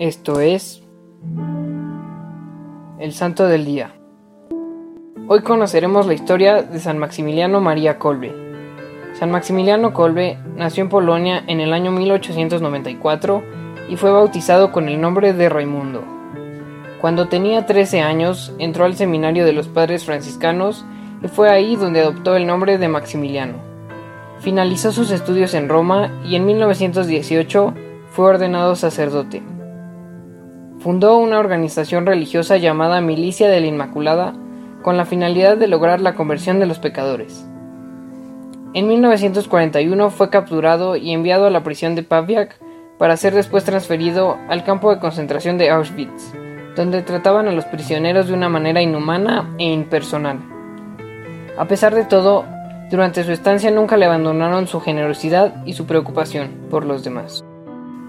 Esto es el Santo del Día. Hoy conoceremos la historia de San Maximiliano María Kolbe. San Maximiliano Kolbe nació en Polonia en el año 1894 y fue bautizado con el nombre de Raimundo. Cuando tenía 13 años entró al seminario de los padres franciscanos y fue ahí donde adoptó el nombre de Maximiliano. Finalizó sus estudios en Roma y en 1918 fue ordenado sacerdote. Fundó una organización religiosa llamada Milicia de la Inmaculada con la finalidad de lograr la conversión de los pecadores. En 1941 fue capturado y enviado a la prisión de Paviak para ser después transferido al campo de concentración de Auschwitz, donde trataban a los prisioneros de una manera inhumana e impersonal. A pesar de todo, durante su estancia nunca le abandonaron su generosidad y su preocupación por los demás.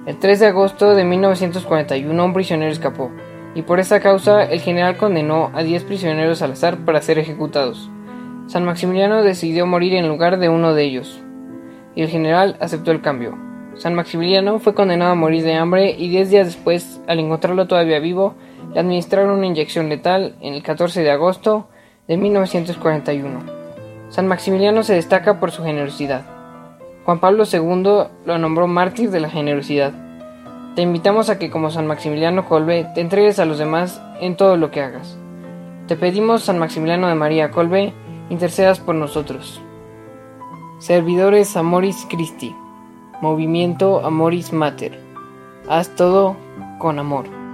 El 3 de agosto de 1941 un prisionero escapó, y por esa causa el general condenó a 10 prisioneros al azar para ser ejecutados. San Maximiliano decidió morir en lugar de uno de ellos, y el general aceptó el cambio. San Maximiliano fue condenado a morir de hambre y 10 días después, al encontrarlo todavía vivo, le administraron una inyección letal en el 14 de agosto de 1941. San Maximiliano se destaca por su generosidad. Juan Pablo II lo nombró mártir de la generosidad. Te invitamos a que como San Maximiliano Colbe te entregues a los demás en todo lo que hagas. Te pedimos, San Maximiliano de María Colbe, intercedas por nosotros. Servidores Amoris Christi. Movimiento Amoris Mater. Haz todo con amor.